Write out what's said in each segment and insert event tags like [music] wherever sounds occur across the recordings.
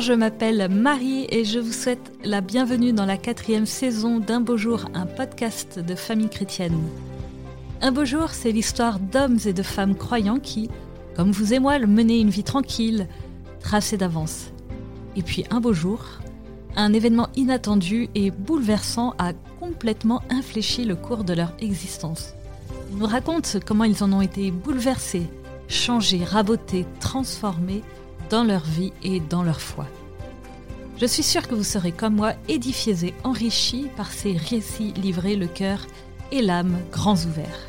Je m'appelle Marie et je vous souhaite la bienvenue dans la quatrième saison d'Un beau jour, un podcast de famille chrétienne. Un beau jour, c'est l'histoire d'hommes et de femmes croyants qui, comme vous et moi, menaient une vie tranquille, tracée d'avance. Et puis un beau jour, un événement inattendu et bouleversant a complètement infléchi le cours de leur existence. Ils nous racontent comment ils en ont été bouleversés, changés, rabotés, transformés dans leur vie et dans leur foi. Je suis sûre que vous serez comme moi édifiés et enrichis par ces récits livrés le cœur et l'âme grands ouverts.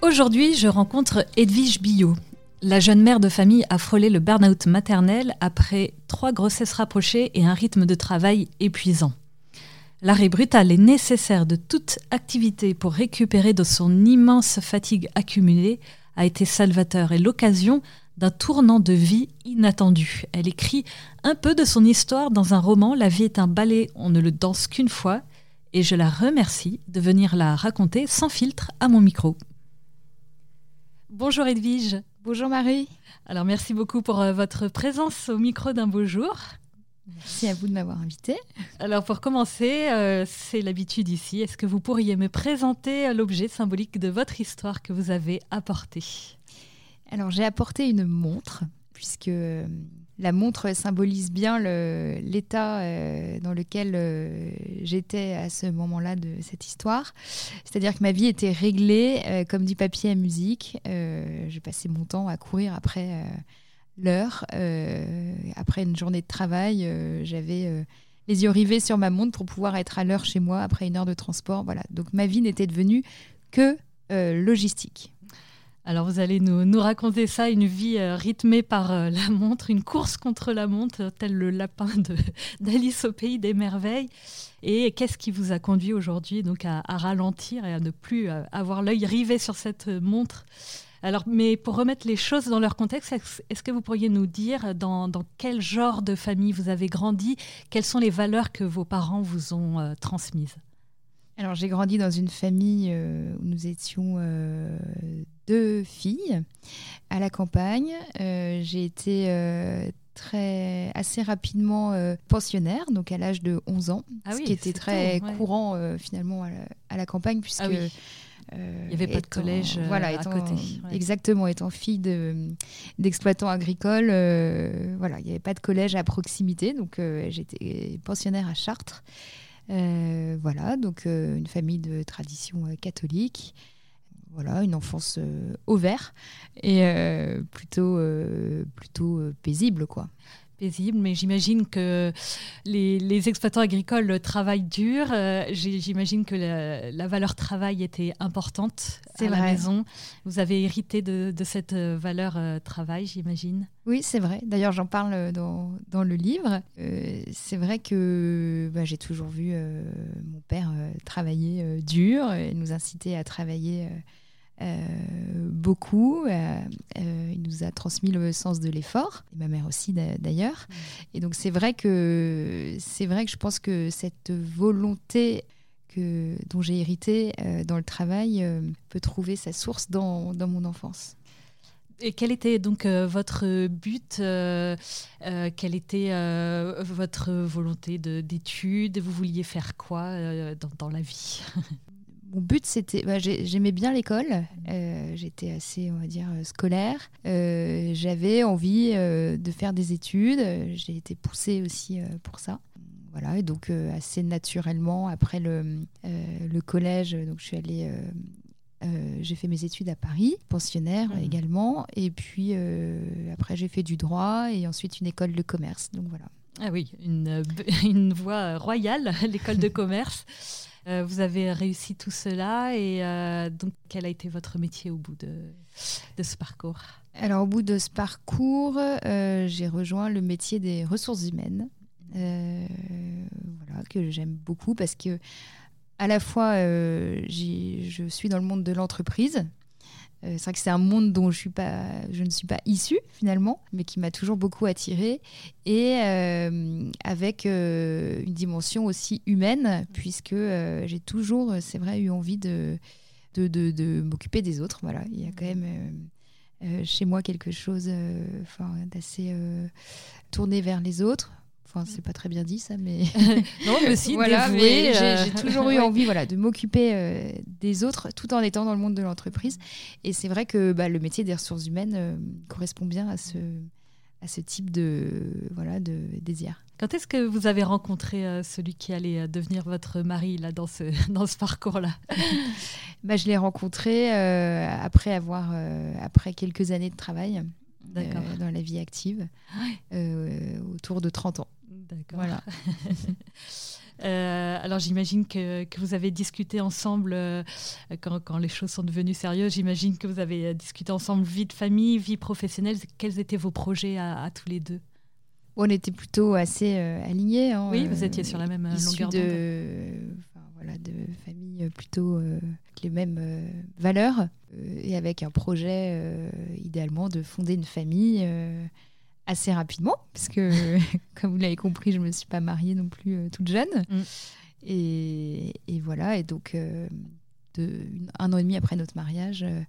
Aujourd'hui, je rencontre Edwige Billot. La jeune mère de famille a frôlé le burn-out maternel après trois grossesses rapprochées et un rythme de travail épuisant. L'arrêt brutal et nécessaire de toute activité pour récupérer de son immense fatigue accumulée a été salvateur et l'occasion d'un tournant de vie inattendu. Elle écrit un peu de son histoire dans un roman La vie est un ballet, on ne le danse qu'une fois, et je la remercie de venir la raconter sans filtre à mon micro. Bonjour Edwige. Bonjour Marie. Alors merci beaucoup pour euh, votre présence au micro d'un beau jour. Merci à vous de m'avoir invité. Alors pour commencer, euh, c'est l'habitude ici. Est-ce que vous pourriez me présenter euh, l'objet symbolique de votre histoire que vous avez apporté Alors j'ai apporté une montre, puisque euh, la montre symbolise bien l'état dans lequel j'étais à ce moment-là de cette histoire. C'est-à-dire que ma vie était réglée, comme du papier à musique. j'ai passé mon temps à courir après l'heure. Euh, après une journée de travail, euh, j'avais euh, les yeux rivés sur ma montre pour pouvoir être à l'heure chez moi après une heure de transport. Voilà. Donc ma vie n'était devenue que logistique. Alors vous allez nous, nous, raconter ça, une vie rythmée par la montre, une course contre la montre, tel le lapin [laughs] d'Alice au pays des merveilles. Et qu'est-ce qui vous a conduit aujourd'hui donc à, à, ralentir et à ne plus avoir l'œil rivé sur cette montre? Alors, mais pour remettre les choses dans leur contexte, est-ce que vous pourriez nous dire dans, quel genre de famille vous avez grandi? Quelles sont les valeurs que vos parents vous ont euh, transmises? Alors, j'ai grandi dans une famille euh, où nous étions euh, deux filles à la campagne. j'ai été très assez rapidement pensionnaire, donc à l'âge de 11 ans, ah ce qui était très courant finalement à la, campagne, puisque ah il n'y avait pas de collège euh, à côté. Exactement, étant fille d'exploitants agricoles, euh, voilà, il n'y avait pas de collège à proximité, donc euh, j'étais pensionnaire à Chartres. voilà, donc une famille de tradition catholique. Voilà, une enfance au vert et plutôt, plutôt paisible, quoi mais j'imagine que les, exploitants agricoles travaillent dur. Euh, j'imagine que la, valeur travail était importante à la maison. Vous avez hérité de, cette valeur euh, travail, j'imagine? Oui, c'est vrai. D'ailleurs, j'en parle dans, dans, le livre. Euh, c'est vrai que bah, j'ai toujours vu mon père travailler dur et nous inciter à travailler euh, beaucoup. Euh, euh, il nous a transmis le sens de l'effort, et ma mère aussi d'ailleurs. Mm. Et donc c'est vrai que c'est vrai que je pense que cette volonté que, dont j'ai hérité dans le travail peut trouver sa source dans, dans mon enfance. Et quel était donc votre but Quelle était votre volonté d'études? Vous vouliez faire quoi dans, dans, la vie? [laughs] mon but, c'était. Bah, j'aimais bien l'école. Euh, j'étais assez, on va dire, euh, scolaire. Euh, j'avais envie de faire des études. J'ai été poussée aussi pour ça. Voilà, et donc assez naturellement, après le, le collège, donc je suis allée. j'ai fait mes études à Paris, pensionnaire mmh. également, et puis après j'ai fait du droit et ensuite une école de commerce. Donc voilà. Ah oui, une, [laughs] une voie royale, l'école de commerce. Euh, vous avez réussi tout cela et euh, donc quel a été votre métier au bout de, ce parcours? Alors au bout de ce parcours, euh, j'ai rejoint le métier des ressources humaines, que j'aime beaucoup parce que à la fois je suis dans le monde de l'entreprise, euh, c'est vrai que c'est un monde dont je, suis pas, je ne suis pas issue finalement, mais qui m'a toujours beaucoup attirée et euh, avec euh, une dimension aussi humaine, puisque j'ai toujours, c'est vrai, eu envie de, de, de, m'occuper des autres. Voilà, il y a quand même chez moi quelque chose d'assez tourné vers les autres. Enfin, c'est pas très bien dit ça, mais [laughs] non, mais aussi voilà, j'ai toujours [laughs] eu envie, voilà, de m'occuper des autres, tout en étant dans le monde de l'entreprise. Et c'est vrai que bah, le métier des ressources humaines correspond bien à ce à ce type de voilà de désir. Quand est-ce que vous avez rencontré euh, celui qui allait euh, devenir votre mari là dans ce [laughs] dans ce parcours-là? Bah, je l'ai rencontré euh, après avoir après quelques années de travail dans la vie active, autour de 30 ans. D'accord. Voilà. [laughs] Euh, alors j'imagine que, vous avez discuté ensemble, euh, quand, les choses sont devenues sérieuses, j'imagine que vous avez euh, discuté ensemble vie de famille, vie professionnelle. Quels étaient vos projets à, tous les deux? On était plutôt assez alignés. Hein, oui, vous étiez sur la même longueur d'onde. De, voilà, de familles plutôt avec les mêmes valeurs et avec un projet idéalement de fonder une famille assez rapidement, parce que, [laughs] comme vous l'avez compris, je ne me suis pas mariée non plus euh, toute jeune. Mm. Et, et, voilà, et donc, euh, de, un an et demi après notre mariage, euh,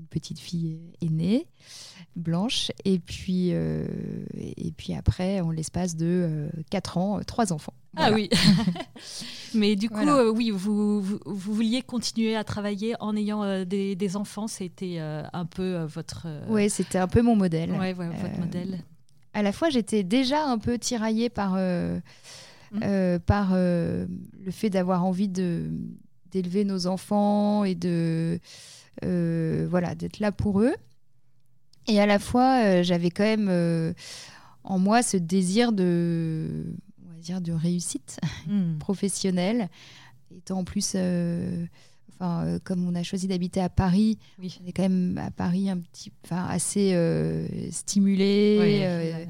une petite fille est née, blanche, et puis, et puis après, en l'espace de quatre ans, trois enfants. Ah oui. [laughs] Mais du coup, euh, oui, vous, vous, vouliez continuer à travailler en ayant euh, des, des, enfants. C'était euh, un peu votre. Oui, c'était un peu mon modèle. Oui, votre modèle. À la fois, j'étais déjà un peu tiraillée par, mmh. par le fait d'avoir envie de d'élever nos enfants et de voilà d'être là pour eux. Et à la fois, j'avais quand même en moi ce désir de dire, de réussite hmm. [laughs] professionnelle. Étant en plus, euh, enfin, euh, comme on a choisi d'habiter à Paris, on est quand même à Paris un petit, enfin, assez euh, stimulé,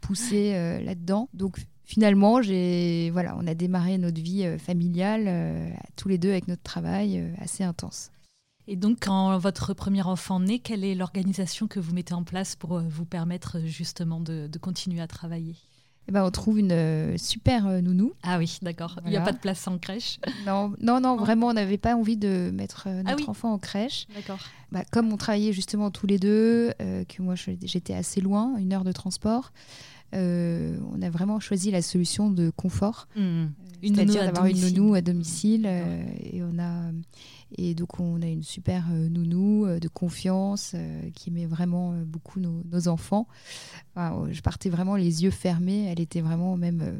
poussé là-dedans. Donc finalement, j'ai, voilà, on a démarré notre vie familiale tous les deux avec notre travail assez intense. Et donc, quand votre premier enfant naît, quelle est l'organisation que vous mettez en place pour vous permettre justement de continuer à travailler? Eh ben, on trouve une euh, super euh, nounou. Ah oui, d'accord. Il n'y a pas de place en crèche? Non, non, non, vraiment, on n'avait pas envie de mettre euh, ah notre enfant en crèche. D'accord. Bah, comme on travaillait justement tous les deux, que moi j'étais assez loin, une heure de transport, on a vraiment choisi la solution de confort. Mmh. C'est-à-dire d'avoir une nounou à domicile. et on a et donc, on a une super euh, nounou euh, de confiance euh, qui aimait vraiment beaucoup nos, enfants. je partais vraiment les yeux fermés. Elle était vraiment même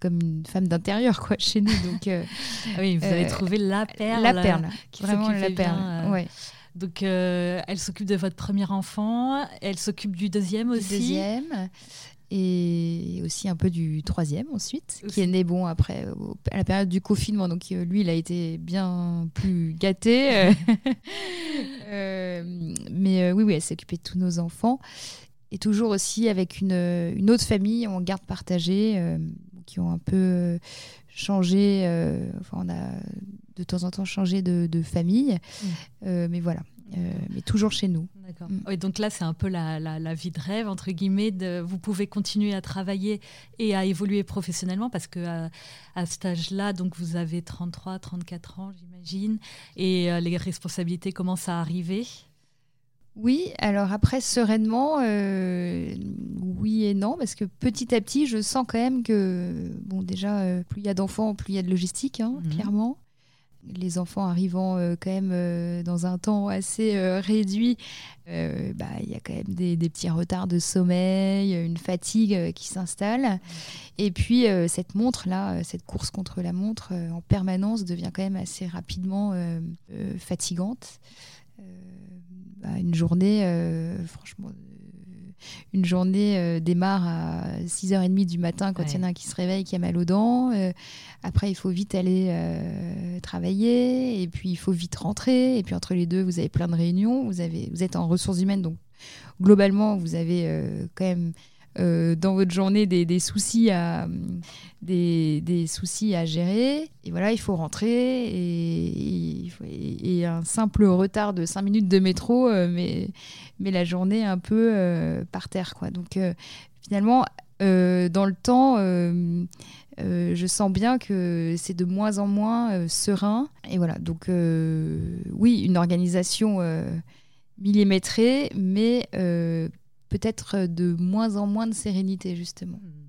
comme une femme d'intérieur quoi [laughs] chez nous. Donc, ah oui, vous avez trouvé la perle. La perle, qui vraiment la perle. ouais. Donc, elle s'occupe de votre premier enfant, elle s'occupe du deuxième aussi. Du deuxième et aussi un peu du troisième ensuite, qui est né bon après à la période du confinement. Donc euh, lui, il a été bien plus gâté. Euh, [laughs] euh, mais oui, oui, elle s'est occupée de tous nos enfants. Et toujours aussi avec une, une autre famille en garde partagée, qui ont un peu changé. enfin, on a de temps en temps changé de, de famille. Mmh. mais voilà, euh, mais toujours chez nous. D'accord. Mm. donc là, c'est un peu la, la, vie de rêve, entre guillemets. De, vous pouvez continuer à travailler et à évoluer professionnellement parce que à, à cet âge-là, donc vous avez 33, 34 ans, j'imagine, et euh, les responsabilités commencent à arriver. Oui, alors après, sereinement, euh, oui et non, parce que petit à petit, je sens quand même que, bon, déjà, plus il y a d'enfants, plus il y a de logistique, hein, mhm. clairement les enfants arrivant euh, quand même euh, dans un temps assez euh, réduit, bah, il y a quand même des, petits retards de sommeil, une fatigue qui s'installe. Et puis cette montre-là, cette course contre la montre en permanence devient quand même assez rapidement fatigante. Bah, une journée, franchement, une journée euh, démarre à 6h30 du matin quand il y en a un qui se réveille, qui a mal aux dents. Euh, après, il faut vite aller euh, travailler et puis il faut vite rentrer. Et puis entre les deux, vous avez plein de réunions. Vous, avez, vous êtes en ressources humaines, donc globalement, vous avez quand même euh, dans votre journée des, soucis à, des, soucis à gérer. Et voilà, il faut rentrer. Et, un simple retard de 5 minutes de métro, euh, mais, mais la journée un peu euh, par terre. Quoi. Donc finalement, dans le temps, je sens bien que c'est de moins en moins serein. Et voilà, donc oui, une organisation millimétrée, mais peut-être de moins en moins de sérénité, justement. Mmh.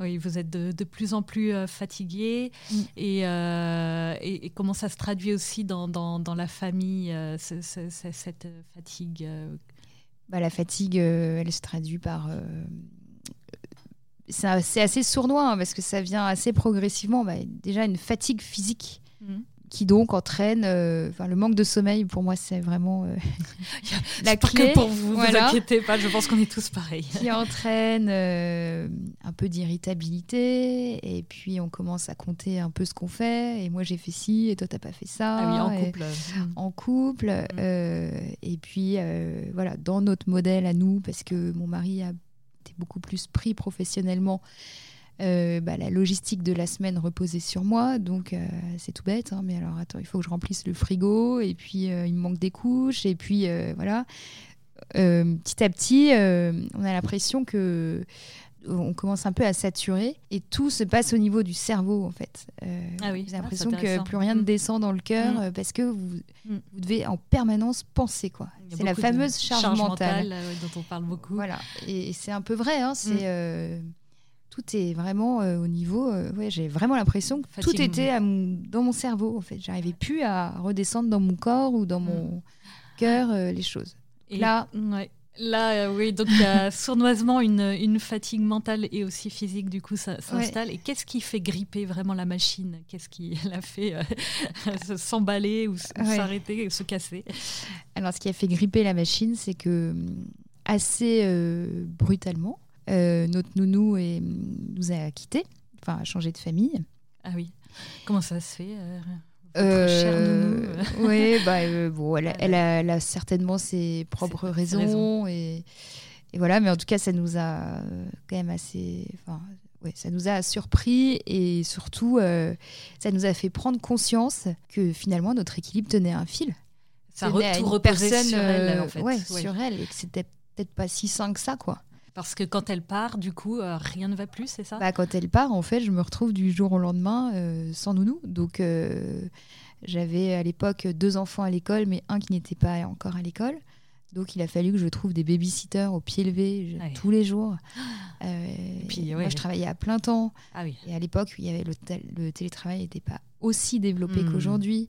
Oui, vous êtes de, de plus en plus euh, fatigué. Mm. Euh, et, et, comment ça se traduit aussi dans, dans, dans la famille, euh, cette fatigue bah, La fatigue, elle se traduit par c'est assez sournois hein, parce que ça vient assez progressivement. Bah, déjà une fatigue physique. Mm qui donc entraîne euh, enfin le manque de sommeil pour moi c'est vraiment euh, [laughs] la clé que pour vous voilà. vous inquiétez pas je pense qu'on est tous pareils qui entraîne euh, un peu d'irritabilité et puis on commence à compter un peu ce qu'on fait et moi j'ai fait ci et toi t'as pas fait ça ah oui, en couple mm. en couple mm. et puis voilà dans notre modèle à nous parce que mon mari a été beaucoup plus pris professionnellement euh, bah, la logistique de la semaine reposait sur moi, donc euh, c'est tout bête. Hein, mais alors attends, il faut que je remplisse le frigo, et puis euh, il me manque des couches, et puis voilà. petit à petit, on a l'impression que on commence un peu à saturer et tout se passe au niveau du cerveau en fait. ah oui, j'ai l'impression que plus rien ne mm. descend dans le cœur mm. parce que vous, mm. vous, devez en permanence penser quoi. C'est la fameuse charge, mentale, dont on parle beaucoup. Voilà, et, c'est un peu vrai. Hein, c'est tout est vraiment euh, au niveau. Euh, ouais, j'ai vraiment l'impression que tout était dans mon cerveau. En fait, j'arrivais plus à redescendre dans mon corps ou dans mon mm. cœur euh, les choses. Et là, Là, oui, donc il y a [laughs] sournoisement une, une, fatigue mentale et aussi physique, du coup, ça s'installe. Et qu'est-ce qui fait gripper vraiment la machine? Qu'est-ce qui [laughs] l'a fait [laughs] s'emballer ou s'arrêter ou se casser? Alors, ce qui a fait gripper la machine, c'est que assez brutalement, euh, notre nounou est, nous a quittés, enfin a changé de famille. Ah oui. Comment ça se fait euh, euh Oui, [laughs] bah, bon, elle, a, certainement ses propres raisons, Et, voilà, mais en tout cas, ça nous a quand même assez. Ouais, ça nous a surpris et surtout, ça nous a fait prendre conscience que finalement notre équilibre tenait un fil. Ça tout reposait sur elle, en fait. Ouais, sur elle, et que c'était peut-être pas si sain que ça, quoi. Parce que quand elle part, du coup, euh, rien ne va plus, c'est ça? Bah, Quand elle part, en fait, je me retrouve du jour au lendemain euh, sans nounou. Donc, euh, j'avais à l'époque deux enfants à l'école, mais un qui n'était pas encore à l'école. Donc, il a fallu que je trouve des babysitters au pied levé tous les jours. [gasps] et puis, moi, je travaillais à plein temps. Ah, oui. Et à l'époque, il y avait le, le télétravail n'était pas aussi développé mmh. qu'aujourd'hui.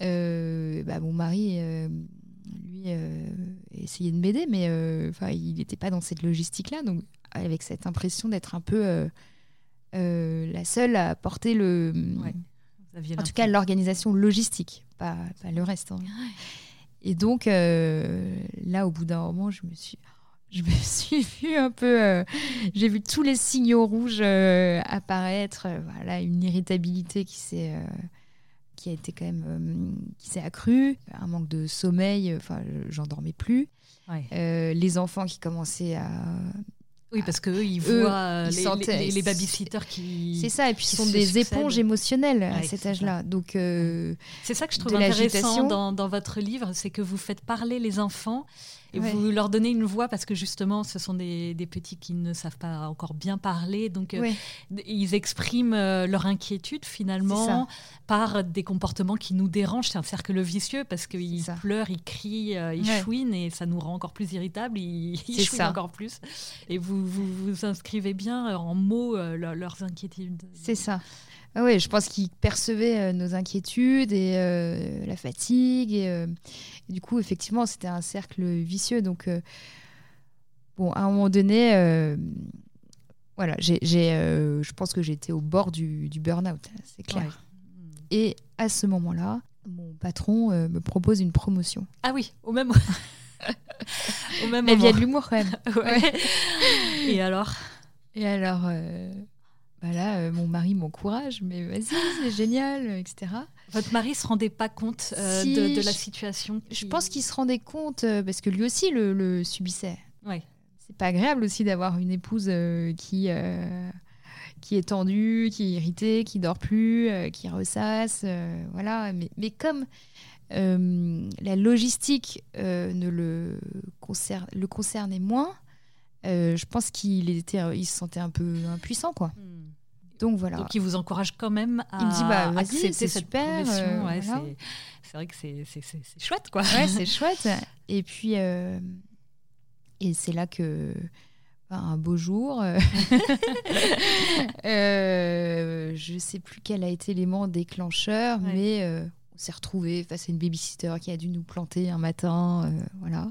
Bah, mon mari lui euh, essayer de m'aider, mais euh, enfin, il n'était pas dans cette logistique-là, donc avec cette impression d'être un peu euh, la seule à porter le, en tout cas l'organisation logistique, pas, pas, le reste. Hein. Et donc là, au bout d'un moment, je me suis je me [laughs] suis vue un peu. j'ai vu tous les signaux rouges apparaître. voilà, une irritabilité qui s'est qui a été quand même euh, qui s'est accru, un manque de sommeil, enfin j'en dormais plus. Euh, les enfants qui commençaient à oui, parce qu'eux, ils voient les, les, babysitters qui. C'est ça, et puis ils sont des éponges émotionnelles à cet âge-là. Donc, euh, c'est ça que je trouve intéressant dans, dans, votre livre, c'est que vous faites parler les enfants et vous leur donnez une voix parce que justement, ce sont des, petits qui ne savent pas encore bien parler. Donc, euh, ils expriment euh, leur inquiétude finalement par des comportements qui nous dérangent. C'est un cercle vicieux parce qu'ils pleurent, ils crient, euh, ils chouinent et ça nous rend encore plus irritables. Ils, [laughs] ils chouinent encore plus. Et vous, vous vous inscrivez bien en mots leurs inquiétudes. C'est ça. Ah oui, je pense qu'ils percevaient nos inquiétudes et la fatigue et, du coup, effectivement, c'était un cercle vicieux. Donc, euh, bon, à un moment donné, euh, voilà, j'ai, euh, je pense que j'étais au bord du, du burn-out, c'est clair. Et à ce moment-là, mon patron me propose une promotion. Ah oui, au même, [laughs] au même moment. Il y a de l'humour quand même. [laughs] Et alors? Et alors, bah là, mon mari m'encourage, mais vas-y, [laughs] c'est génial, etc. Votre mari se rendait pas compte euh, de, la situation Je pense qu'il se rendait compte euh, parce que lui aussi le, subissait. Ouais. C'est pas agréable aussi d'avoir une épouse euh, qui qui est tendue, qui est irritée, qui dort plus, qui ressasse, voilà. Mais, mais comme la logistique ne le, concerne, le concernait moins, je pense qu'il était, il se sentait un peu impuissant, quoi. Hmm. Donc voilà. Donc il vous encourage quand même à il me dit, bah, accepter cette super, C'est vrai que c'est chouette, quoi. Ouais, c'est [laughs] chouette. Et puis, et c'est là que un beau jour. Euh, [laughs] euh, je ne sais plus quel a été l'élément déclencheur, mais euh, on s'est retrouvé face à une babysitter qui a dû nous planter un matin. voilà.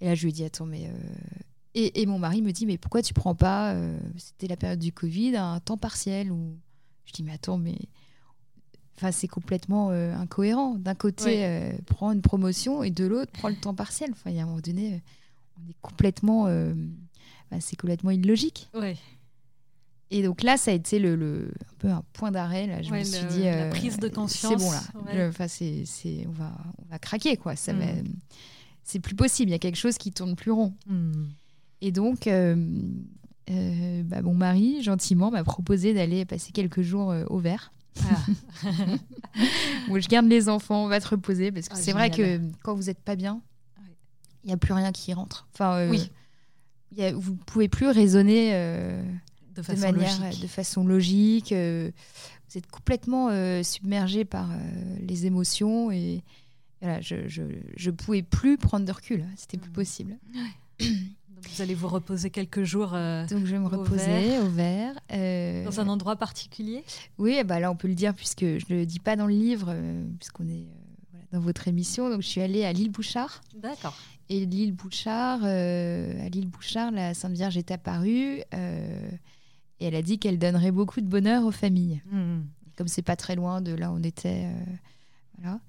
Et là, je lui ai dit Attends, mais. Et, et, mon mari me dit Mais pourquoi tu prends pas, c'était la période du Covid, un temps partiel où... Je dis Mais attends, mais. Enfin, c'est complètement incohérent. D'un côté, prends une promotion et de l'autre, prends le temps partiel. Enfin, il y a un moment donné, on est complètement bah, c'est complètement illogique. Ouais. Et donc là, ça a été le, le un peu un point d'arrêt. Là, je me suis dit, la euh, prise de conscience. C'est bon là. Enfin, c'est, c'est, on va, on va craquer quoi. Ça mm. c'est plus possible. Il y a quelque chose qui tourne plus rond. Mm. Et donc, euh, euh, bah, mon mari gentiment m'a proposé d'aller passer quelques jours au vert. Ah. [laughs] où je garde les enfants, on va te reposer parce que ah, c'est vrai que quand vous n'êtes pas bien, il n'y a plus rien qui rentre. Enfin, oui vous ne pouvez plus raisonner euh, de, façon manière, logique. de façon logique. Euh, vous êtes complètement euh, submergé par les émotions et voilà, je ne pouvais plus prendre de recul. C'était plus mmh. possible. [clears throat] Donc vous allez vous reposer quelques jours. Donc je vais me reposer au vert. Dans un endroit particulier? Oui, bah là on peut le dire puisque je ne le dis pas dans le livre, puisqu'on est dans votre émission. Donc je suis allée à l'île Bouchard. D'accord. Et l'île Bouchard, euh, à l'île Bouchard, la Sainte Vierge est apparue euh, et elle a dit qu'elle donnerait beaucoup de bonheur aux familles. Mmh. Comme c'est pas très loin de là où on était, euh, voilà.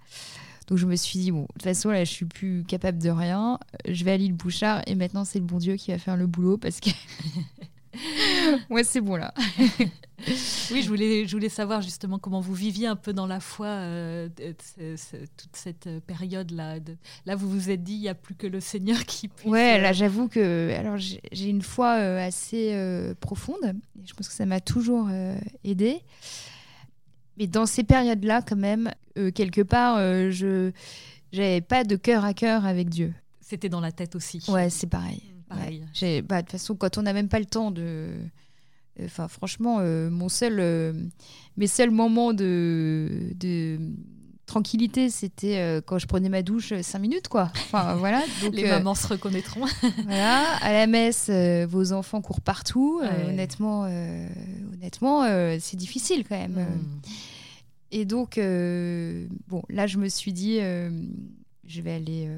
Donc je me suis dit bon, de toute façon là, je suis plus capable de rien. Je vais à l'île Bouchard et maintenant c'est le bon Dieu qui va faire le boulot parce que [laughs] moi c'est bon là. [laughs] oui, je voulais, je voulais savoir justement comment vous viviez un peu dans la foi euh, toute cette période-là. Là, vous vous êtes dit, il n'y a plus que le Seigneur qui puisse... Ouais, là, euh, j'avoue que alors j'ai une foi euh, assez profonde. je pense que ça m'a toujours aidé. Mais dans ces périodes-là, quand même, quelque part, je n'avais pas de cœur à cœur avec Dieu. C'était dans la tête aussi. Ouais, c'est pareil. pareil. Bah, de toute façon, quand on n'a même pas le temps de Enfin, franchement, euh, mon seul, euh, mes seuls moments de, de tranquillité, c'était euh, quand je prenais ma douche 5 minutes, quoi. Enfin, [laughs] voilà. Donc, Les mamans se reconnaîtront. [laughs] voilà. À la messe, vos enfants courent partout. honnêtement, honnêtement c'est difficile quand même. Hmm. Et donc, bon, là, je me suis dit, je vais aller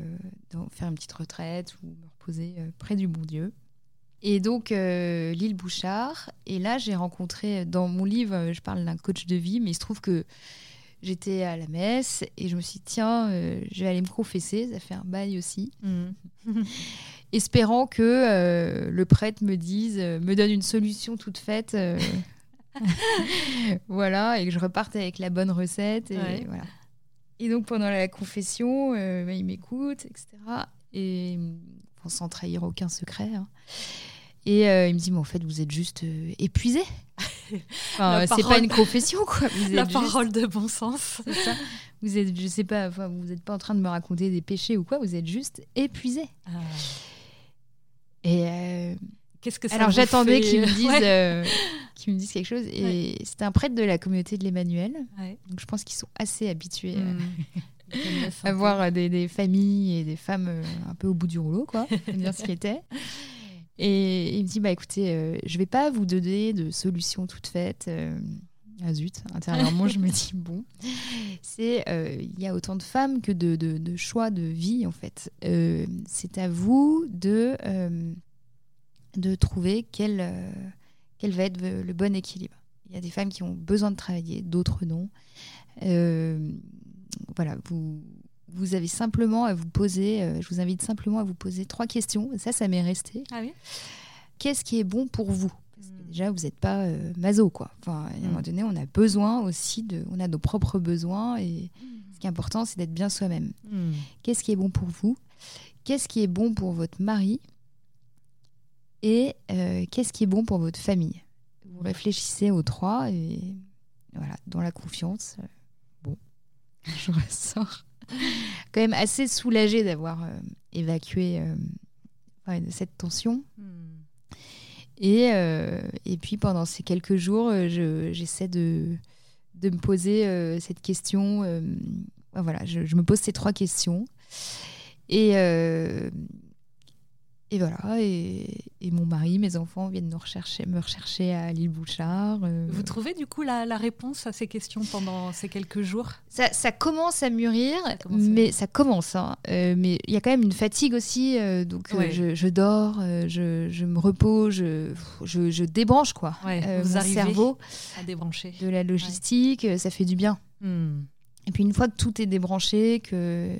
faire une petite retraite ou me reposer près du bon Dieu. Et donc, euh, l'île Bouchard. Et là, j'ai rencontré, dans mon livre, euh, je parle d'un coach de vie, mais il se trouve que j'étais à la messe et je me suis dit, tiens, euh, je vais aller me confesser. Ça fait un bail aussi. Mm. [laughs] Espérant que le prêtre me dise, me donne une solution toute faite. [laughs] voilà, et que je reparte avec la bonne recette. Et, voilà. et donc, pendant la confession, bah, il m'écoute, etc. Et sans trahir aucun secret. Hein. Et euh, il me dit, mais en fait, vous êtes juste euh, épuisé. Enfin, c'est pas une confession, quoi. Vous la parole de bon sens. Ça. Vous êtes, je sais pas, enfin, vous n'êtes pas en train de me raconter des péchés ou quoi. Vous êtes juste épuisé. Ah. Et euh, qu'est-ce que ça Alors j'attendais qu'il me dise, qu'il me dise quelque chose. Et c'était un prêtre de la communauté de l'Emmanuel. Donc je pense qu'ils sont assez habitués. Hmm. [laughs] à voir des, des, familles et des femmes un peu au bout du rouleau, quoi, dire ce qui était. Et il me dit bah écoutez, euh, je vais pas vous donner de solution toute faite. Euh, ah zut, intérieurement, je me dis bon, c'est euh, il y a autant de femmes que de, de, choix de vie en fait. c'est à vous de de trouver quel quel va être le bon équilibre. Il y a des femmes qui ont besoin de travailler, d'autres non. voilà, vous vous avez simplement à vous poser, euh, je vous invite simplement à vous poser trois questions. Ça, ça m'est resté. Ah oui Qu'est-ce qui est bon pour vous? Hmm. Déjà, vous n'êtes pas euh, maso, quoi. Enfin, à un moment hmm. donné, on a besoin aussi de, on a nos propres besoins et hmm. ce qui est important, c'est d'être bien soi-même. Qu'est-ce qui est bon pour vous? Qu'est-ce qui est bon pour votre mari? Et euh, qu'est-ce qui est bon pour votre famille? Vous réfléchissez aux trois et voilà, dans la confiance. bon, [laughs] je ressors [laughs] quand même assez soulagée d'avoir euh, évacué euh, cette tension. Hmm. Et, et puis pendant ces quelques jours, j'essaie de, de me poser cette question. voilà, je, je, me pose ces trois questions. Et, et voilà, et, mon mari, mes enfants viennent nous rechercher, me rechercher à l'île Bouchard. Euh. Vous trouvez du coup la, réponse à ces questions pendant ces quelques jours? Ça, commence à mûrir, mais ça commence. Hein. Euh, mais il y a quand même une fatigue aussi, euh, donc je, dors, je, me repose, je, je, débranche quoi. Vous mon cerveau à débrancher de la logistique, ça fait du bien. Hmm. Et puis une fois que tout est débranché, que,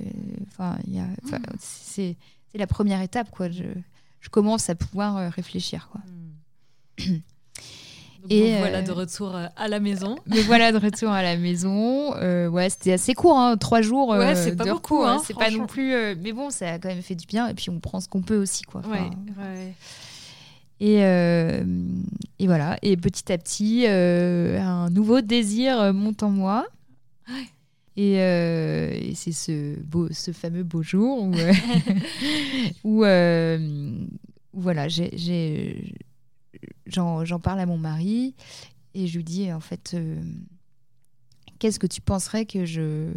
enfin, hmm. c'est c'est la première étape, quoi. Je, je commence à pouvoir euh, réfléchir, quoi. Hmm. et voilà euh, de retour euh, à la maison. [laughs] Mais voilà de retour à la maison. ouais, c'était assez court, hein, trois jours. Ouais, c'est pas beaucoup. Hein, c'est pas non plus. mais bon, ça a quand même fait du bien. Et puis on prend ce qu'on peut aussi, quoi. ouais, ouais. Et, et, voilà. Et petit à petit, un nouveau désir monte en moi. Ouais. Euh, et, c'est ce, beau, ce fameux beau jour où, euh, [laughs] [laughs] euh, où, voilà, j'en, parle à mon mari et je lui dis en fait, qu'est-ce que tu penserais que je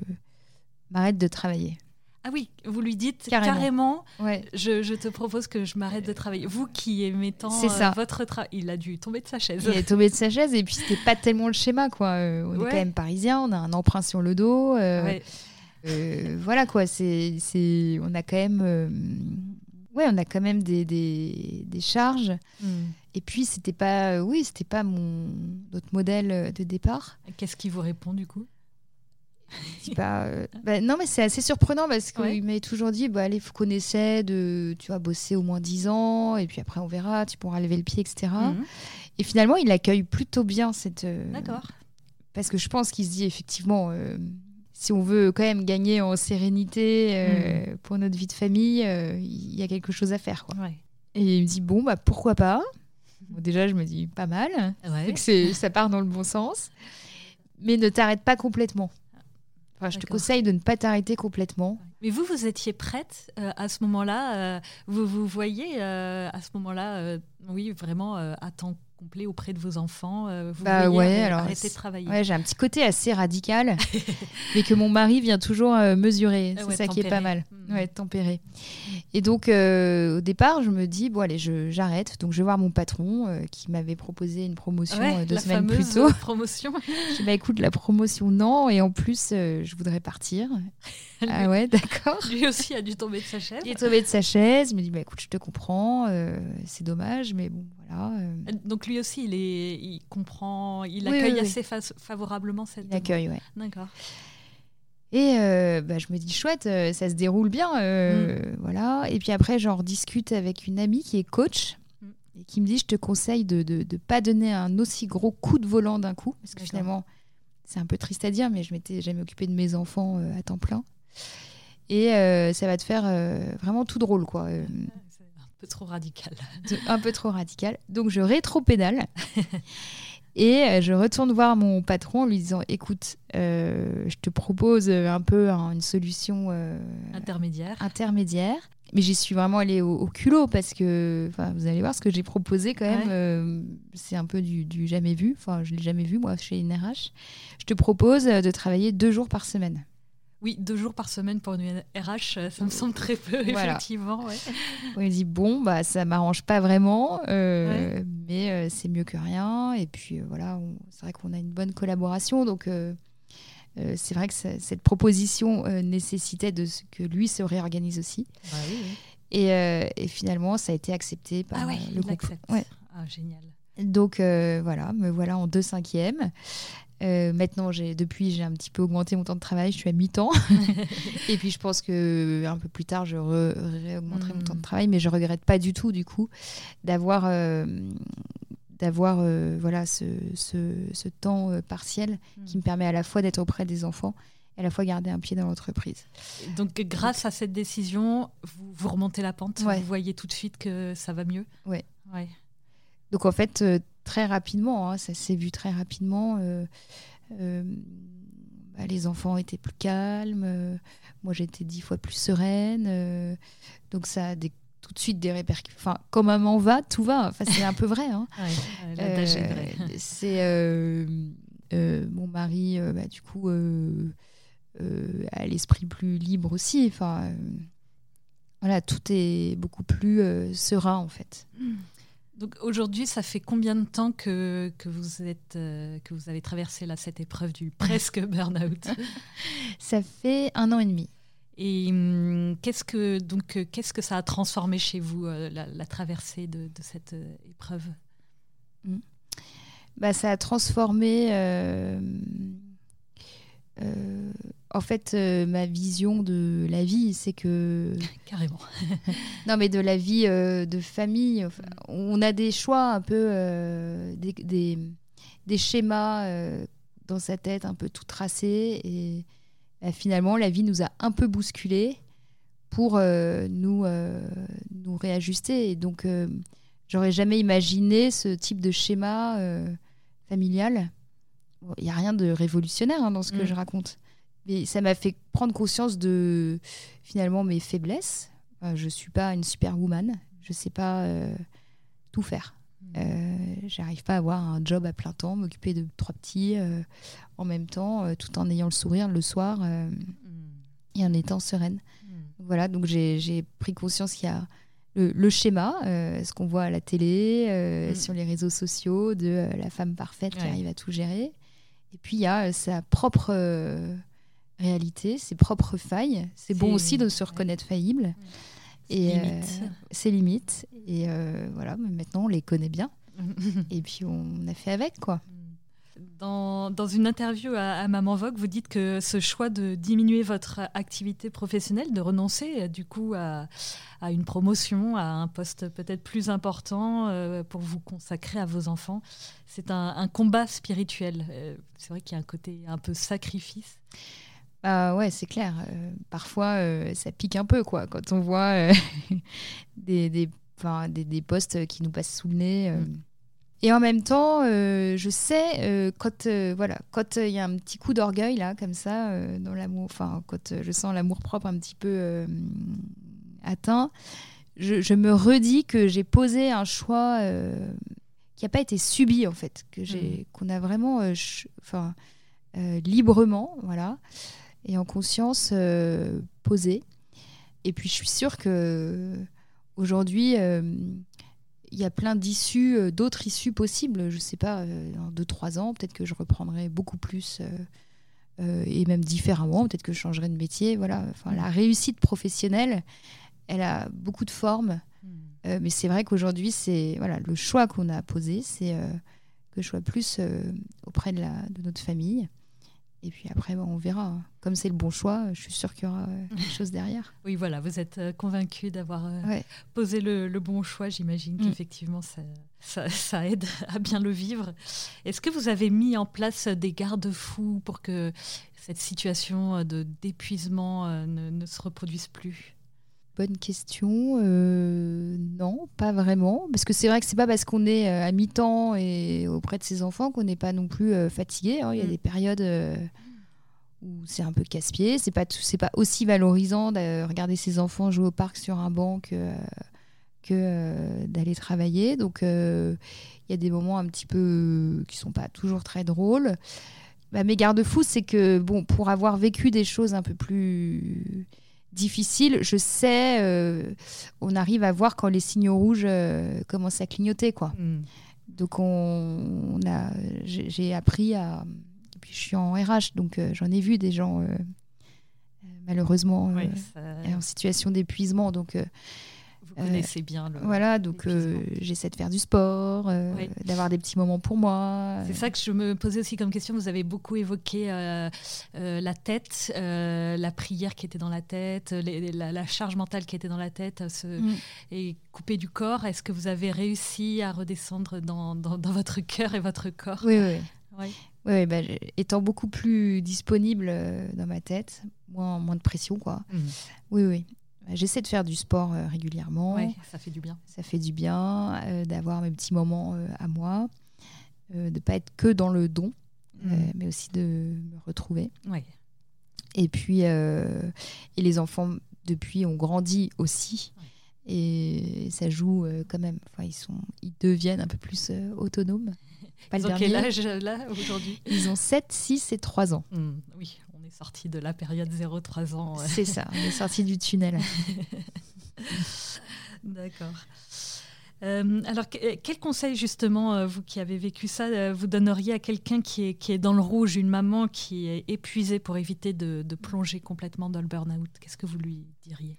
m'arrête de travailler? Ah oui, vous lui dites carrément, je, te propose que je m'arrête de travailler. Vous qui aimez tant euh, votre travail, il a dû tomber de sa chaise. Il est tombé de sa chaise et puis c'était pas tellement le schéma quoi. Euh, on est quand même parisien, on a un emprunt sur le dos. Euh, voilà quoi, c'est, c'est, on a quand même, ouais, on a quand même des, des, des charges. Hmm. Et puis c'était pas, oui, c'était pas mon notre modèle de départ. Qu'est-ce qui vous répond du coup? Euh, bah, non, mais c'est assez surprenant parce qu'il m'avait toujours dit bah, allez, faut qu'on essaie de tu vois, bosser au moins 10 ans et puis après on verra, tu pourras lever le pied, etc. Mhm. Et finalement, il accueille plutôt bien cette. Euh, D'accord. Parce que je pense qu'il se dit effectivement, euh, si on veut quand même gagner en sérénité mhm. pour notre vie de famille, il y a quelque chose à faire. Quoi. Et il me dit bon, bah pourquoi pas? Déjà, je me dis pas mal. que [laughs] ça part dans le bon sens. Mais ne t'arrête pas complètement je te conseille de ne pas t'arrêter complètement. Mais vous, vous étiez prête euh, à ce moment-là euh, Vous vous voyez euh, à ce moment-là, oui, vraiment à temps complet auprès de vos enfants Vous bah ouais, alors, arrêter de travailler Ouais, j'ai un petit côté assez radical, [laughs] mais que mon mari vient toujours mesurer. C'est ça qui est pas mal. Hmm. Ouais, tempérer. Et donc, au départ, je me dis, bon, allez, j'arrête. Donc, je vais voir mon patron qui m'avait proposé une promotion deux semaines plus tôt. promotion. [laughs] je dis, bah écoute, la promotion, non. Et en plus, je voudrais partir. [laughs] ah ouais, d'accord. Lui aussi a dû tomber de sa chaise. Il est tombé de sa chaise. Il me dit, bah écoute, je te comprends. c'est dommage, mais bon, voilà. Donc, lui aussi, il, est, il comprend, il accueille assez favorablement cette. Il accueille, ouais. D'accord. Et euh, bah, je me dis chouette, euh, ça se déroule bien, euh, mm. voilà. Et puis après, j'en discute avec une amie qui est coach mm. et qui me dit je te conseille de ne pas donner un aussi gros coup de volant d'un coup, parce que finalement, c'est un peu triste à dire, mais je m'étais jamais occupée de mes enfants à temps plein. Et ça va te faire vraiment tout drôle, quoi. Peu trop radical. [laughs] un peu trop radical. Donc je rétro-pédale. [laughs] Et euh, je retourne voir mon patron en lui disant écoute, euh, je te propose un peu une solution euh, intermédiaire. intermédiaire. Mais j'y suis vraiment allée au, culot parce que vous allez voir ce que j'ai proposé quand même. c'est un peu du, jamais vu. Enfin, je l'ai jamais vu moi chez NRH. Je te propose de travailler deux jours par semaine. Oui, deux jours par semaine pour une RH, euh, ça me semble très peu, effectivement. Ouais. [laughs] On dit bon, bah ça m'arrange pas vraiment, euh, mais euh, c'est mieux que rien. Et puis voilà, c'est vrai qu'on a une bonne collaboration, donc c'est vrai que cette proposition nécessitait de ce que lui se réorganise aussi. Bah et, et, finalement, ça a été accepté par ah le groupe. Ah, génial. Donc voilà, me voilà en deux cinquièmes. Euh, maintenant, j'ai depuis, j'ai un petit peu augmenté mon temps de travail. Je suis à mi-temps. [laughs] et puis, je pense que un peu plus tard, je réaugmenterai mon temps de hmm. travail, mais je regrette pas du tout, du coup, d'avoir euh, d'avoir euh, voilà ce, ce, temps partiel qui me permet à la fois d'être auprès des enfants et à la fois garder un pied dans l'entreprise. Donc, grâce à cette décision, vous, vous remontez la pente? Vous voyez tout de suite que ça va mieux? Ouais. ouais. Donc, en fait très rapidement, hein, ça s'est vu très rapidement. Euh, euh, bah, les enfants étaient plus calmes, euh, moi j'étais dix fois plus sereine. donc ça a tout de suite des répercussions. Enfin, quand maman va, tout va. Enfin, c'est un peu vrai. Hein. [laughs] c'est mon mari, bah, du coup, a l'esprit plus libre aussi. Enfin, voilà, tout est beaucoup plus serein en fait. Hmm. Donc aujourd'hui, ça fait combien de temps que, que vous êtes euh, que vous avez traversé là cette épreuve du presque [laughs] burn-out? Ça fait un an et demi. Et hum, qu'est-ce que donc euh, qu'est-ce que ça a transformé chez vous euh, la, traversée de, de cette épreuve? Mmh. bah, ça a transformé en fait, euh, ma vision de la vie, c'est que. [laughs] Carrément. [laughs] non, mais de la vie euh, de famille. on a des choix un peu. Euh, des, des, schémas dans sa tête un peu tout tracés. Et finalement, la vie nous a un peu bousculés pour nous, nous réajuster. Et donc, j'aurais jamais imaginé ce type de schéma familial. Il n'y a rien de révolutionnaire hein, dans ce que mm. je raconte. Mais ça m'a fait prendre conscience de finalement mes faiblesses. je ne suis pas une superwoman. Je ne sais pas euh, tout faire. Hmm. Euh, J'arrive pas à avoir un job à plein temps, m'occuper de trois petits euh, en même temps, euh, tout en ayant le sourire le soir hmm. et en étant sereine. Hmm. Voilà, donc j'ai pris conscience qu'il y a le, schéma, ce qu'on voit à la télé, sur les réseaux sociaux, de la femme parfaite qui arrive à tout gérer. Et puis il y a sa propre réalité, ses propres failles. C'est bon aussi de se reconnaître faillible. Et euh, ses limites. Et euh, voilà, mais maintenant on les connaît bien. [laughs] et puis on a fait avec, quoi. Dans, dans, une interview à, Maman Vogue, vous dites que ce choix de diminuer votre activité professionnelle, de renoncer du coup à, à une promotion, à un poste peut-être plus important euh, pour vous consacrer à vos enfants, c'est un, un, combat spirituel. c'est vrai qu'il y a un côté un peu sacrifice. Bah ouais, c'est clair. Euh, parfois, euh, ça pique un peu, quoi, quand on voit euh, [laughs] des, des, des, des, postes qui nous passent sous le nez. Mm. Et en même temps, je sais, quand voilà, quand il y a un petit coup d'orgueil, là, comme ça, dans l'amour, enfin, quand je sens l'amour propre un petit peu atteint, je, je, me redis que j'ai posé un choix qui n'a pas été subi, en fait, que j'ai, mm. qu'on a vraiment, enfin, librement, voilà et en conscience euh, posée. Et puis je suis sûre que aujourd'hui, euh, il y a plein d'issues, euh, d'autres issues possibles. Je ne sais pas, dans 2-3 ans, peut-être que je reprendrai beaucoup plus et même différemment. Peut-être que je changerai de métier. Voilà. Enfin, la réussite professionnelle, elle a beaucoup de formes. Hmm. mais c'est vrai qu'aujourd'hui, c'est voilà, le choix qu'on a posé, c'est que je sois plus auprès de, la, de notre famille et puis après, on verra. Comme c'est le bon choix, je suis sûre qu'il y aura euh, [laughs] quelque chose derrière. Oui, voilà, vous êtes euh, convaincu d'avoir euh, posé le, le, bon choix. J'imagine mm. qu'effectivement, ça, ça, aide [laughs] à bien le vivre. Est-ce que vous avez mis en place des garde-fous pour que cette situation d'épuisement ne, ne, se reproduise plus? Bonne question. non, pas vraiment. Parce que c'est vrai que c'est pas parce qu'on est à mi-temps et auprès de ses enfants qu'on n'est pas non plus fatigué. Hein. Il y a mm. des périodes où c'est un peu casse-pied. C'est pas c'est pas aussi valorisant de regarder ses enfants jouer au parc sur un banc que, que euh, d'aller travailler. Donc euh, il y a des moments un petit peu qui sont pas toujours très drôles. Bah, mes garde-fous, c'est que bon, pour avoir vécu des choses un peu plus difficiles, je sais, euh, on arrive à voir quand les signaux rouges commencent à clignoter, quoi. Mm. Donc on a, j'ai appris à je suis en RH, donc euh, j'en ai vu des gens euh, euh, malheureusement en situation d'épuisement. Donc vous connaissez bien le. Voilà, donc j'essaie de faire du sport, d'avoir des petits moments pour moi. C'est ça que je me posais aussi comme question. Vous avez beaucoup évoqué la tête, la prière qui était dans la tête, la, charge mentale qui était dans la tête mm. et coupée du corps. Est-ce que vous avez réussi à redescendre dans, dans, dans votre [laughs] cœur et votre corps? Oui, oui. oui. Oui, bah, étant beaucoup plus disponible euh, dans ma tête, moins, moins de pression, quoi. Mmh. Oui, oui. Bah, j'essaie de faire du sport euh, régulièrement. Ça fait du bien. Ça fait du bien euh, d'avoir mes petits moments à moi, de ne pas être que dans le don, mmh. mais aussi de me retrouver. Et puis, et les enfants, depuis, ont grandi aussi. Et ça joue euh, quand même. Enfin, ils, sont, ils deviennent un peu plus euh, autonomes. [laughs] Pas ils ont quel âge là aujourd'hui? Ils ont 7, 6 et 3 ans. Mmh, oui, sorti de la période 0-3 ans. C'est ça, on est sorti du tunnel. [laughs] D'accord. Euh, alors, quel conseil justement, euh, vous qui avez vécu ça, euh, vous donneriez à quelqu'un qui est, qui est dans le rouge, une maman qui est épuisée pour éviter de, plonger complètement dans le burn-out? Qu'est-ce que vous lui diriez?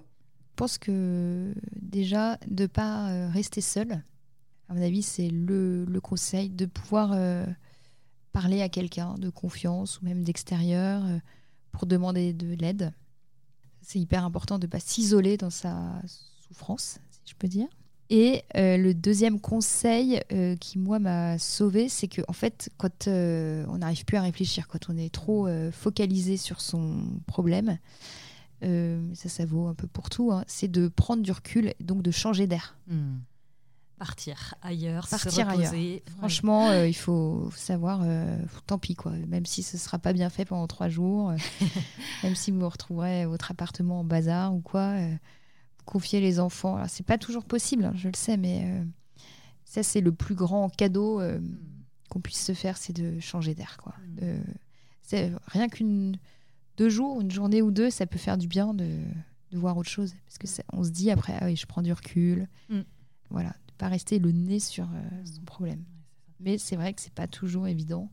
Je pense que déjà, de ne pas rester seule, à mon avis, c'est le, le, conseil de pouvoir parler à quelqu'un de confiance ou même d'extérieur pour demander de l'aide. C'est hyper important de ne pas s'isoler dans sa souffrance, si je peux dire. Et euh, le deuxième conseil euh, qui, moi, m'a sauvé, c'est que, en fait, quand euh, on n'arrive plus à réfléchir, quand on est trop focalisé sur son problème, ça, ça vaut un peu pour tout, hein, c'est de prendre du recul, donc de changer d'air. Hmm. Partir ailleurs, Partir se reposer. ailleurs. Franchement, il faut savoir, tant pis, quoi. Même si ce ne sera pas bien fait pendant trois jours, [laughs] même si vous retrouverez votre appartement en bazar ou quoi confier les enfants. Alors, c'est pas toujours possible, hein, je le sais, mais euh, ça, c'est le plus grand cadeau euh, hmm. qu'on puisse se faire, c'est de changer d'air. quoi. Hmm. c'est rien qu'une deux jours, une journée ou deux, ça peut faire du bien de, de voir autre chose. Parce que on se dit après, ah oui, je prends du recul. Hmm. Voilà, pas rester le nez sur euh, son problème. Mais c'est vrai que c'est pas toujours évident.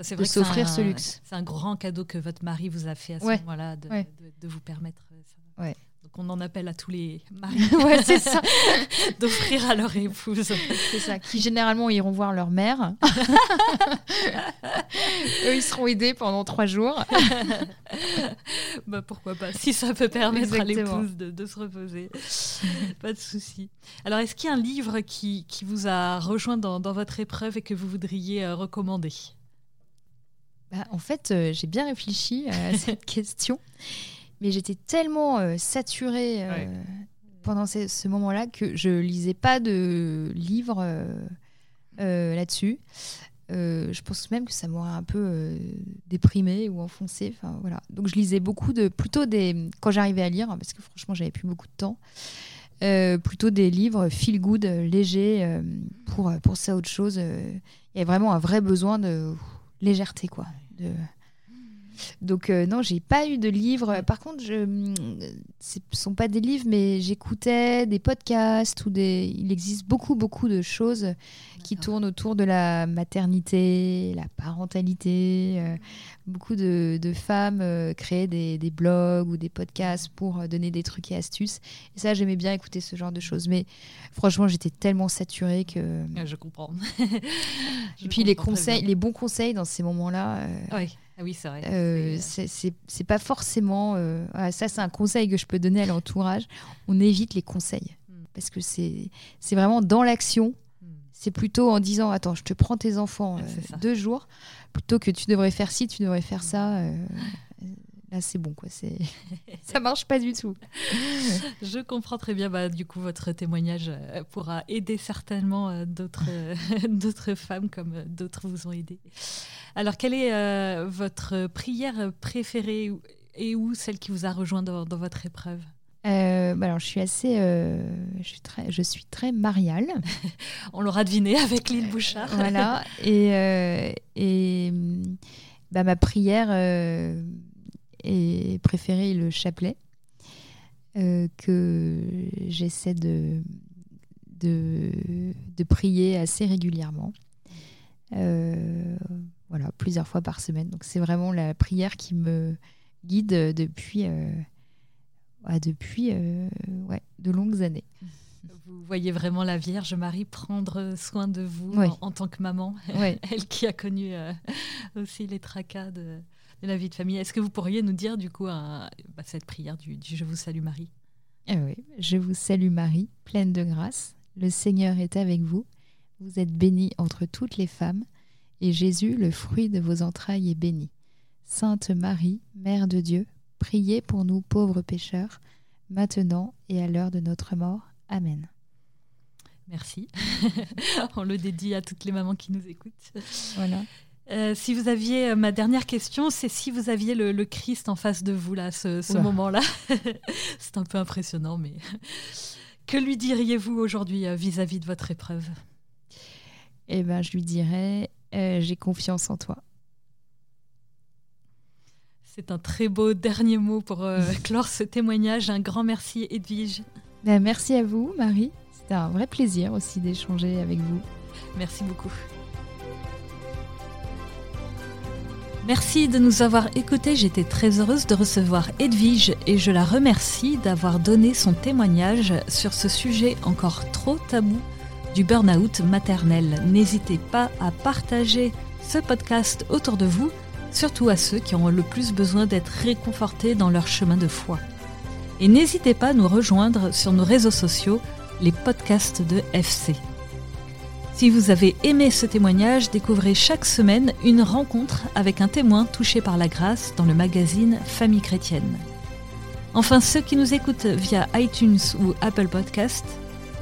Ça, de s'offrir ce luxe. C'est un grand cadeau que votre mari vous a fait à ce moment-là, de, de, de, vous permettre ça. Ouais. Donc on en appelle à tous les maris [laughs] ouais, c'est ça. [laughs] d'offrir à leur épouse. C'est ça, qui généralement iront voir leur mère. [laughs] Eux, ils seront aidés pendant trois jours. bah, pourquoi pas, si ça peut permettre à l'épouse de, se reposer. pas de souci. Alors, est-ce qu'il y a un livre qui, qui vous a rejoint dans, dans, votre épreuve et que vous voudriez euh, recommander? Bah, En fait, euh, j'ai bien réfléchi à cette question. Mais j'étais tellement euh, saturée euh, pendant ce, moment-là que je lisais pas de livres euh, là-dessus. je pense même que ça m'aurait un peu déprimée ou enfoncée. Enfin, voilà. Donc je lisais beaucoup de, plutôt des, quand j'arrivais à lire, parce que franchement j'avais plus beaucoup de temps, plutôt des livres feel good, légers, pour, pour ça autre chose. Il y avait vraiment un vrai besoin de légèreté, quoi. De, donc euh, non, j'ai pas eu de livres. Par contre, je, ce sont pas des livres, mais j'écoutais des podcasts ou des. Il existe beaucoup beaucoup de choses qui tournent autour de la maternité, la parentalité. Euh, beaucoup de, femmes euh, créent des, des, blogs ou des podcasts pour donner des trucs et astuces. Et ça, j'aimais bien écouter ce genre de choses. Mais franchement, j'étais tellement saturée que. Je comprends. [laughs] et puis les conseils, les bons conseils dans ces moments-là. Oui ah oui, c'est vrai. Euh, c'est pas forcément. Euh, ça, c'est un conseil que je peux donner à l'entourage. On évite les conseils. Hmm. Parce que c'est vraiment dans l'action. Hmm. C'est plutôt en disant Attends, je te prends tes enfants euh, deux jours, plutôt que tu devrais faire ci, tu devrais faire ça. Là, c'est bon, quoi. C'est [laughs] ça marche pas du tout. [laughs] Je comprends très bien. Bah, du coup, votre témoignage pourra aider certainement d'autres [laughs] d'autres femmes comme d'autres vous ont aidé. Alors, quelle est euh, votre prière préférée et où celle qui vous a rejoint dans, votre épreuve? Euh, bah alors, je suis assez, euh, je suis très, je suis très mariale. On l'aura deviné avec l'île Bouchard. voilà. Et, et bah, ma prière est préférée le chapelet que j'essaie de, de, de prier assez régulièrement. Euh, voilà, plusieurs fois par semaine. Donc c'est vraiment la prière qui me guide depuis, euh, depuis euh, ouais, de longues années. Vous voyez vraiment la Vierge Marie prendre soin de vous en, tant que maman, [laughs] elle qui a connu euh, aussi les tracas de, la vie de famille. Est-ce que vous pourriez nous dire du coup bah, cette prière du, du, Je vous salue Marie? Eh Oui, je vous salue Marie, pleine de grâce. Le Seigneur est avec vous. Vous êtes bénie entre toutes les femmes et Jésus, le fruit de vos entrailles, est béni. Sainte Marie, Mère de Dieu, priez pour nous pauvres pécheurs, maintenant et à l'heure de notre mort. Amen. Merci. [laughs] On le dédie à toutes les mamans qui nous écoutent. Voilà. Euh, si vous aviez, euh, ma dernière question, c'est si vous aviez le, Christ en face de vous, là, ce, ce moment-là. [laughs] c'est un peu impressionnant, mais [laughs] Que lui diriez-vous aujourd'hui vis-à-vis de votre épreuve? Eh ben, je lui dirais, j'ai confiance en toi. C'est un très beau dernier mot pour [laughs] clore ce témoignage. Un grand merci, Edwige. Ben, merci à vous, Marie. C'était un vrai plaisir aussi d'échanger avec vous. Merci beaucoup. Merci de nous avoir écoutés. J'étais très heureuse de recevoir Edwige et je la remercie d'avoir donné son témoignage sur ce sujet encore trop tabou du burn-out maternel. N'hésitez pas à partager ce podcast autour de vous, surtout à ceux qui ont le plus besoin d'être réconfortés dans leur chemin de foi. Et n'hésitez pas à nous rejoindre sur nos réseaux sociaux, les podcasts de FC. Si vous avez aimé ce témoignage, découvrez chaque semaine une rencontre avec un témoin touché par la grâce dans le magazine Famille chrétienne. Enfin, ceux qui nous écoutent via iTunes ou Apple Podcast,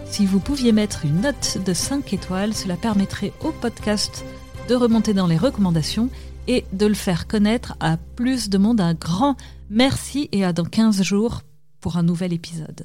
si vous pouviez mettre une note de 5 étoiles, cela permettrait au podcast de remonter dans les recommandations et de le faire connaître à plus de monde. Un grand merci et à dans 15 jours pour un nouvel épisode.